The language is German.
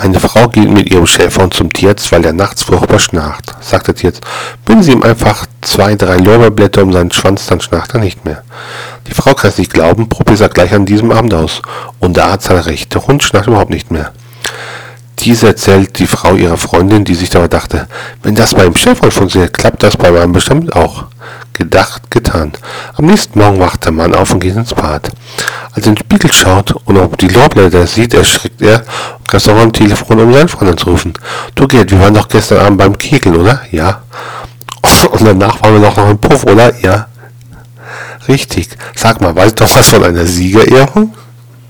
Eine Frau geht mit ihrem Schäferhund zum Tierarzt, weil er nachts furchtbar schnarcht. Sagt der Tierarzt, binden Sie ihm einfach zwei, drei Lorbeerblätter um seinen Schwanz, dann schnarcht er nicht mehr. Die Frau kann es nicht glauben, probiert er gleich an diesem Abend aus. Und der Arzt hat recht, der Hund schnarcht überhaupt nicht mehr. Diese erzählt die Frau ihrer Freundin, die sich dabei dachte, wenn das beim Schäferhund funktioniert, klappt das bei meinem bestimmt auch. Gedacht, getan. Am nächsten Morgen wacht der Mann auf und geht ins Bad. Als er in den Spiegel schaut und ob die Lorbeerblätter sieht, erschrickt er greift auch am Telefon, um seinen Freund anzurufen. Du Gerd, wir waren doch gestern Abend beim Kegeln, oder? Ja. Und danach waren wir doch noch im Puff, oder? Ja. Richtig. Sag mal, weißt du doch was von einer Siegerehrung?